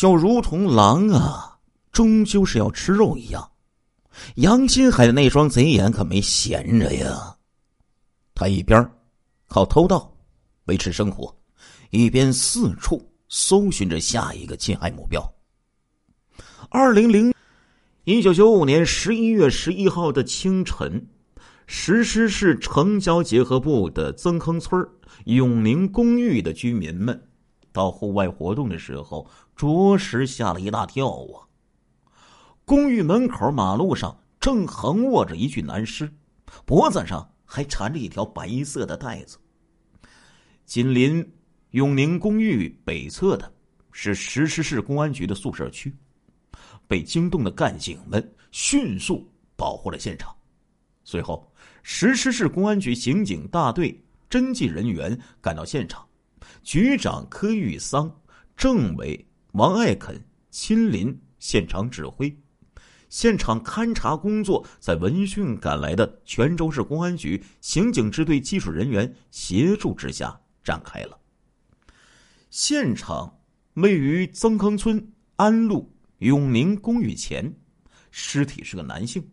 就如同狼啊，终究是要吃肉一样。杨金海的那双贼眼可没闲着呀，他一边靠偷盗维持生活，一边四处搜寻着下一个侵害目标。二零零一九九五年十一月十一号的清晨，石狮市城郊结合部的曾坑村永宁公寓的居民们到户外活动的时候，着实吓了一大跳啊！公寓门口马路上正横卧着一具男尸，脖子上还缠着一条白色的带子。紧邻永宁公寓北侧的是石狮市公安局的宿舍区。被惊动的干警们迅速保护了现场。随后，石狮市公安局刑警大队侦缉人员赶到现场，局长柯玉桑、政委王爱肯亲临现场指挥。现场勘查工作在闻讯赶来的泉州市公安局刑警支队技术人员协助之下展开了。现场位于曾坑村安路。永宁公寓前，尸体是个男性，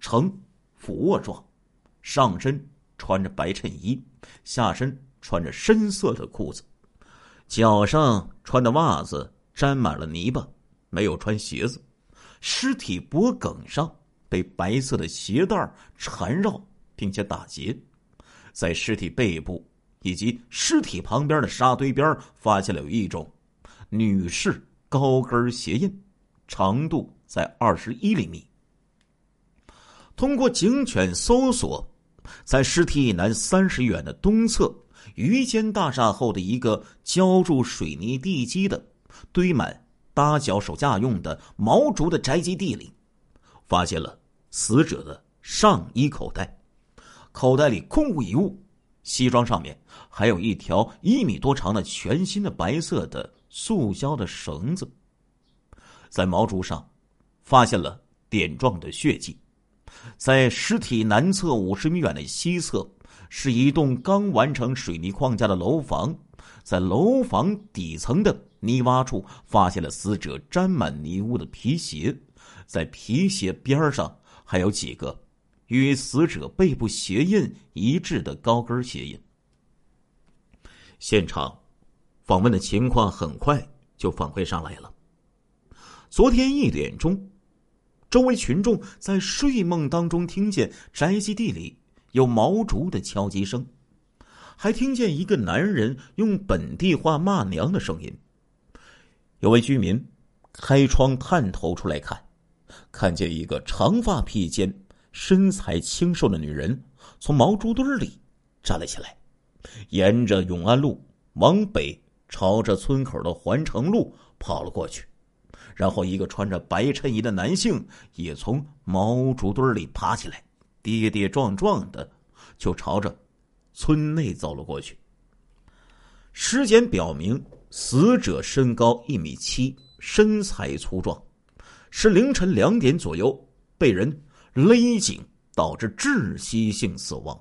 呈俯卧状，上身穿着白衬衣，下身穿着深色的裤子，脚上穿的袜子沾满了泥巴，没有穿鞋子。尸体脖颈上被白色的鞋带缠绕，并且打结。在尸体背部以及尸体旁边的沙堆边发现了有一种女士高跟鞋印。长度在二十一厘米。通过警犬搜索，在尸体以南三十远的东侧于谦大厦后的一个浇筑水泥地基的、堆满搭脚手架用的毛竹的宅基地里，发现了死者的上衣口袋，口袋里空无一物，西装上面还有一条一米多长的全新的白色的塑胶的绳子。在毛竹上，发现了点状的血迹。在尸体南侧五十米远的西侧，是一栋刚完成水泥框架的楼房。在楼房底层的泥洼处，发现了死者沾满泥污的皮鞋。在皮鞋边上，还有几个与死者背部鞋印一致的高跟鞋印。现场访问的情况很快就反馈上来了。昨天一点钟，周围群众在睡梦当中听见宅基地里有毛竹的敲击声，还听见一个男人用本地话骂娘的声音。有位居民开窗探头出来看，看见一个长发披肩、身材清瘦的女人从毛竹堆里站了起来，沿着永安路往北，朝着村口的环城路跑了过去。然后，一个穿着白衬衣的男性也从毛竹堆里爬起来，跌跌撞撞的就朝着村内走了过去。尸检表明，死者身高一米七，身材粗壮，是凌晨两点左右被人勒颈导致窒息性死亡。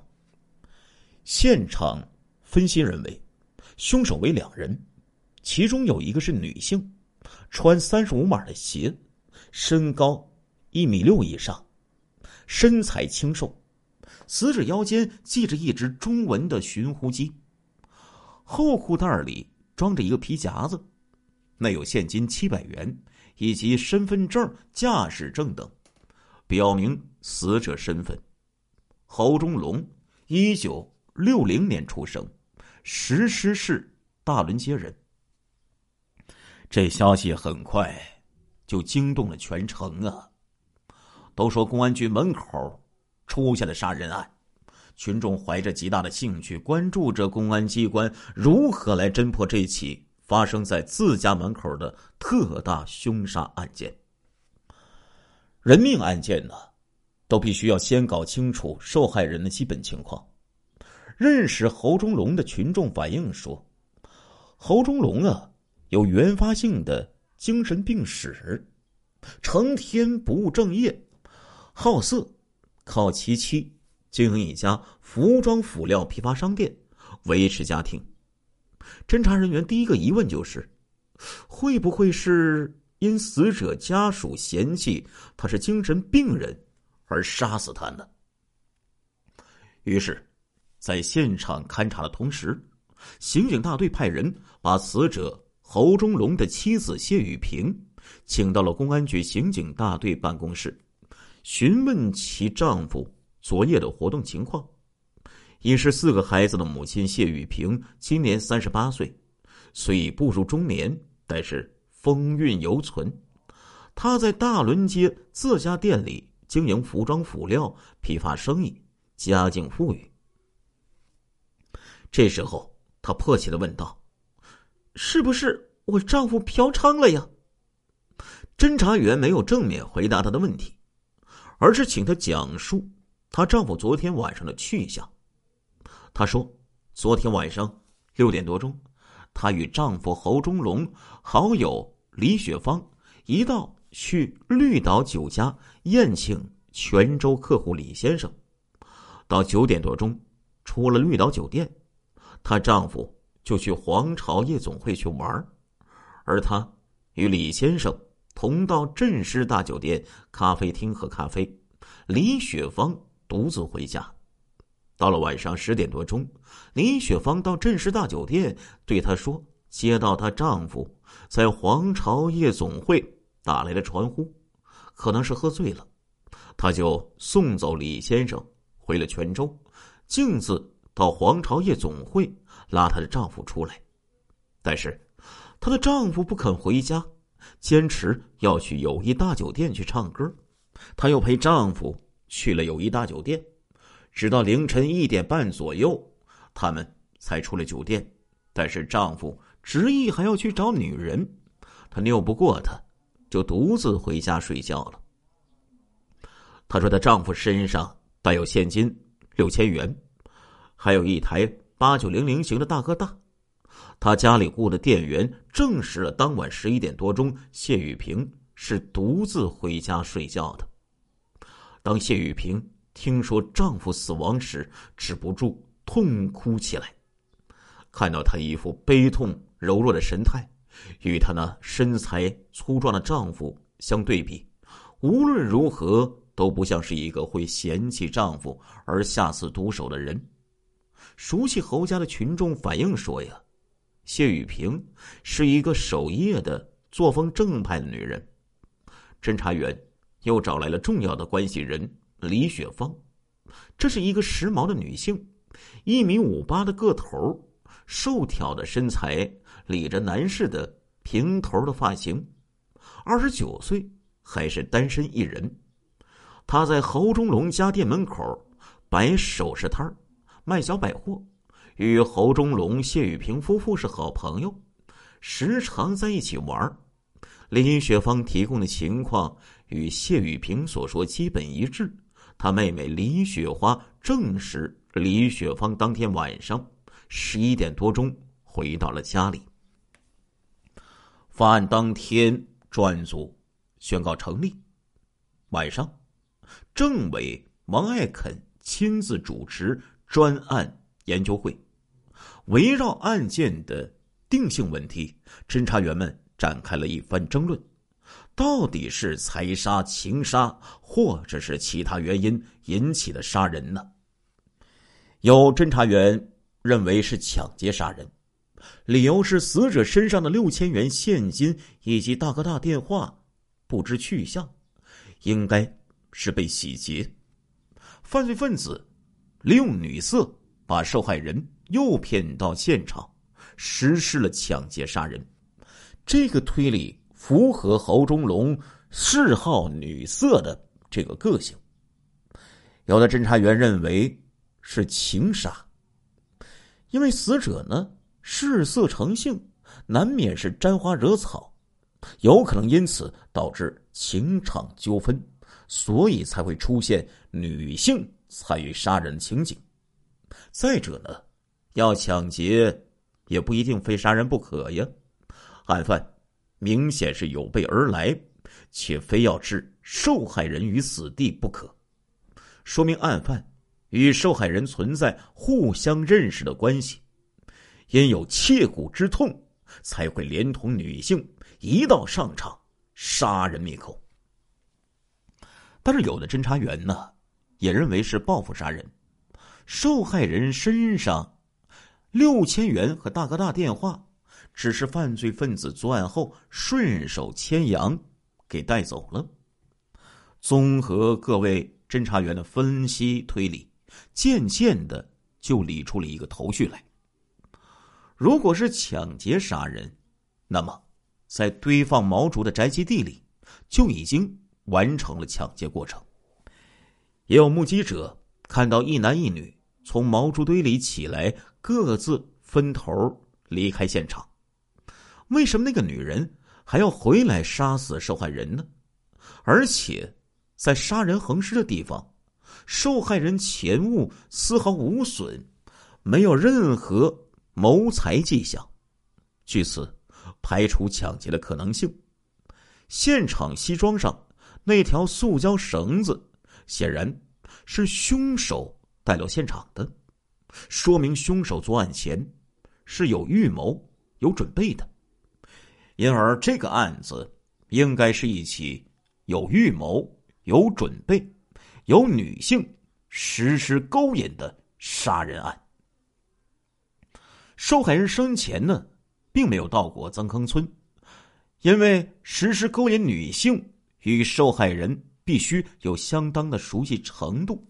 现场分析认为，凶手为两人，其中有一个是女性。穿三十五码的鞋，身高一米六以上，身材清瘦，死者腰间系着一只中文的寻呼机，后裤袋里装着一个皮夹子，内有现金七百元以及身份证、驾驶证等，表明死者身份：侯忠龙，一九六零年出生，石狮市大伦街人。这消息很快就惊动了全城啊！都说公安局门口出现了杀人案，群众怀着极大的兴趣，关注着公安机关如何来侦破这起发生在自家门口的特大凶杀案件。人命案件呢，都必须要先搞清楚受害人的基本情况。认识侯忠龙的群众反映说：“侯忠龙啊。”有原发性的精神病史，成天不务正业，好色，靠其妻经营一家服装辅料批发商店维持家庭。侦查人员第一个疑问就是：会不会是因死者家属嫌弃他是精神病人而杀死他呢？于是，在现场勘查的同时，刑警大队派人把死者侯忠龙的妻子谢雨萍请到了公安局刑警大队办公室，询问其丈夫昨夜的活动情况。已是四个孩子的母亲谢雨萍今年三十八岁，虽已步入中年，但是风韵犹存。她在大伦街自家店里经营服装辅料批发生意。家境富裕。这时候，她迫切的问道：“是不是我丈夫嫖娼了呀？”侦查员没有正面回答她的问题，而是请她讲述她丈夫昨天晚上的去向。她说：“昨天晚上六点多钟，她与丈夫侯忠龙、好友李雪芳一道去绿岛酒家宴请泉州客户李先生。”到九点多钟，出了绿岛酒店，她丈夫就去皇朝夜总会去玩而她与李先生同到镇师大酒店咖啡厅喝咖啡，李雪芳独自回家。到了晚上十点多钟，李雪芳到镇师大酒店对她说：“接到她丈夫在皇朝夜总会打来的传呼，可能是喝醉了，她就送走李先生。”回了泉州，径自到皇朝夜总会拉她的丈夫出来，但是她的丈夫不肯回家，坚持要去友谊大酒店去唱歌。她又陪丈夫去了友谊大酒店，直到凌晨一点半左右，他们才出了酒店。但是丈夫执意还要去找女人，她拗不过他，就独自回家睡觉了。她说她丈夫身上。带有现金六千元，还有一台八九零零型的大哥大。他家里雇的店员证实了当晚十一点多钟，谢雨萍是独自回家睡觉的。当谢雨萍听说丈夫死亡时，止不住痛哭起来。看到她一副悲痛柔弱的神态，与她那身材粗壮的丈夫相对比，无论如何。都不像是一个会嫌弃丈夫而下此毒手的人。熟悉侯家的群众反映说：“呀，谢雨萍是一个守夜的、作风正派的女人。”侦查员又找来了重要的关系人李雪芳，这是一个时髦的女性，一米五八的个头，瘦挑的身材，理着男士的平头的发型，二十九岁，还是单身一人。她在侯忠龙家店门口摆首饰摊卖小百货，与侯忠龙、谢雨萍夫妇是好朋友，时常在一起玩林雪芳提供的情况与谢雨萍所说基本一致。她妹妹李雪花证实，李雪芳当天晚上十一点多钟回到了家里。发案当天，专案组宣告成立。晚上。政委王爱肯亲自主持专案研究会，围绕案件的定性问题，侦查员们展开了一番争论：到底是财杀、情杀，或者是其他原因引起的杀人呢？有侦查员认为是抢劫杀人，理由是死者身上的六千元现金以及大哥大电话不知去向，应该。是被洗劫，犯罪分子利用女色把受害人诱骗到现场，实施了抢劫杀人。这个推理符合侯忠龙嗜好女色的这个个性。有的侦查员认为是情杀，因为死者呢嗜色成性，难免是沾花惹草，有可能因此导致情场纠纷。所以才会出现女性参与杀人情景。再者呢，要抢劫也不一定非杀人不可呀。案犯明显是有备而来，且非要置受害人于死地不可，说明案犯与受害人存在互相认识的关系，因有切骨之痛，才会连同女性一道上场杀人灭口。但是有的侦查员呢，也认为是报复杀人。受害人身上六千元和大哥大电话，只是犯罪分子作案后顺手牵羊给带走了。综合各位侦查员的分析推理，渐渐的就理出了一个头绪来。如果是抢劫杀人，那么在堆放毛竹的宅基地里就已经完成了抢劫过程。也有目击者看到一男一女。从毛竹堆里起来，各自分头离开现场。为什么那个女人还要回来杀死受害人呢？而且，在杀人横尸的地方，受害人钱物丝毫无损，没有任何谋财迹象，据此排除抢劫的可能性。现场西装上那条塑胶绳子，显然是凶手。带到现场的，说明凶手作案前是有预谋、有准备的，因而这个案子应该是一起有预谋、有准备、有女性实施勾引的杀人案。受害人生前呢，并没有到过曾坑村，因为实施勾引女性与受害人必须有相当的熟悉程度。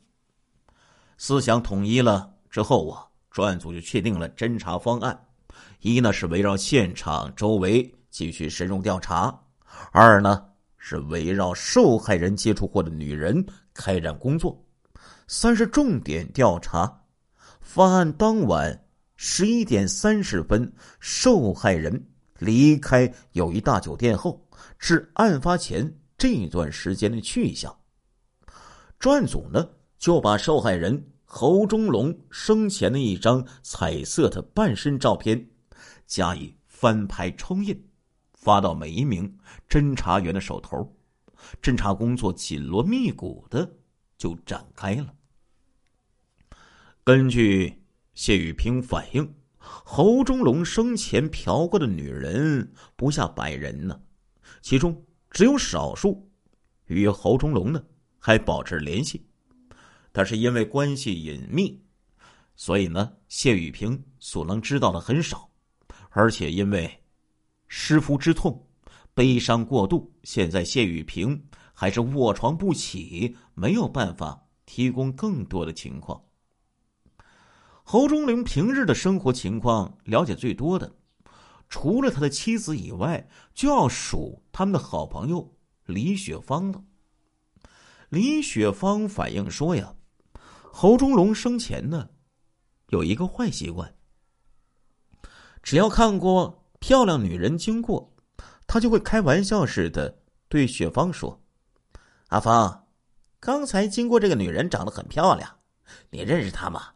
思想统一了之后啊，专案组就确定了侦查方案：一呢是围绕现场周围继续深入调查；二呢是围绕受害人接触过的女人开展工作；三是重点调查犯案当晚十一点三十分受害人离开友谊大酒店后至案发前这段时间的去向。专案组呢？就把受害人侯忠龙生前的一张彩色的半身照片加以翻拍冲印，发到每一名侦查员的手头，侦查工作紧锣密鼓的就展开了。根据谢雨平反映，侯忠龙生前嫖过的女人不下百人呢，其中只有少数与侯忠龙呢还保持联系。但是因为关系隐秘，所以呢，谢雨平所能知道的很少，而且因为失夫之痛，悲伤过度，现在谢雨平还是卧床不起，没有办法提供更多的情况。侯忠林平日的生活情况了解最多的，除了他的妻子以外，就要数他们的好朋友李雪芳了。李雪芳反映说呀。侯忠龙生前呢，有一个坏习惯。只要看过漂亮女人经过，他就会开玩笑似的对雪芳说：“阿芳，刚才经过这个女人长得很漂亮，你认识她吗？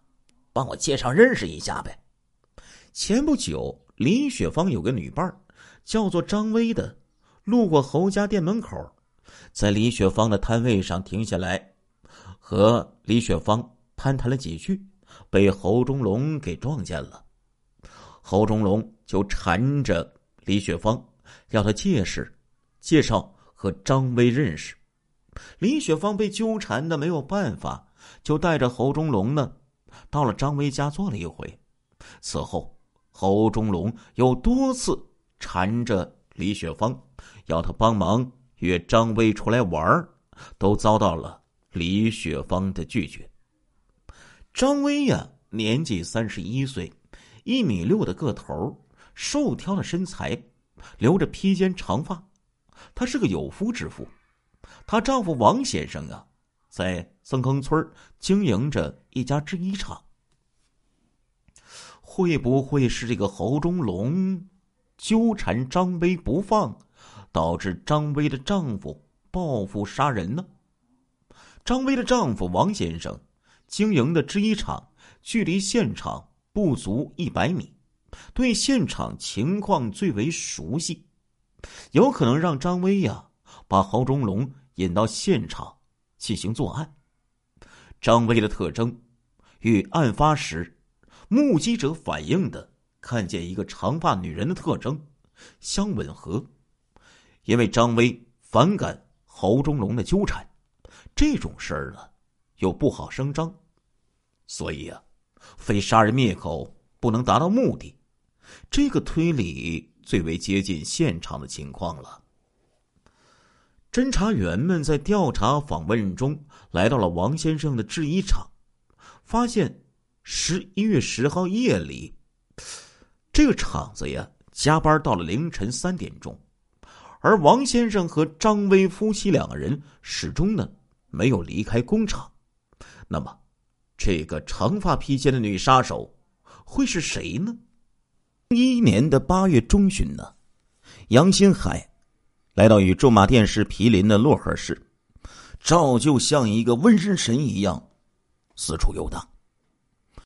帮我介绍认识一下呗。”前不久，李雪芳有个女伴叫做张薇的，路过侯家店门口，在李雪芳的摊位上停下来。和李雪芳攀谈了几句，被侯忠龙给撞见了。侯忠龙就缠着李雪芳，要他介绍介绍和张威认识。李雪芳被纠缠的没有办法，就带着侯忠龙呢，到了张威家坐了一回。此后，侯忠龙又多次缠着李雪芳，要他帮忙约张威出来玩都遭到了。李雪芳的拒绝。张威呀，年纪三十一岁，一米六的个头，瘦挑的身材，留着披肩长发。她是个有夫之妇。她丈夫王先生啊，在曾坑村经营着一家制衣厂。会不会是这个侯忠龙纠缠张威不放，导致张威的丈夫报复杀人呢？张薇的丈夫王先生经营的制衣厂距离现场不足一百米，对现场情况最为熟悉，有可能让张薇呀把侯忠龙引到现场进行作案。张薇的特征与案发时目击者反映的看见一个长发女人的特征相吻合，因为张威反感侯忠龙的纠缠，这种事儿呢又不好声张，所以啊，非杀人灭口不能达到目的。这个推理最为接近现场的情况了。侦查员们在调查访问中来到了王先生的制衣厂，发现十一月十号夜里，这个厂子呀加班到了凌晨三点钟，而王先生和张威夫妻两个人始终呢没有离开工厂。那么，这个长发披肩的女杀手会是谁呢？一年的八月中旬呢，杨新海。来到与驻马店市毗邻的漯河市，照旧像一个瘟神一样四处游荡。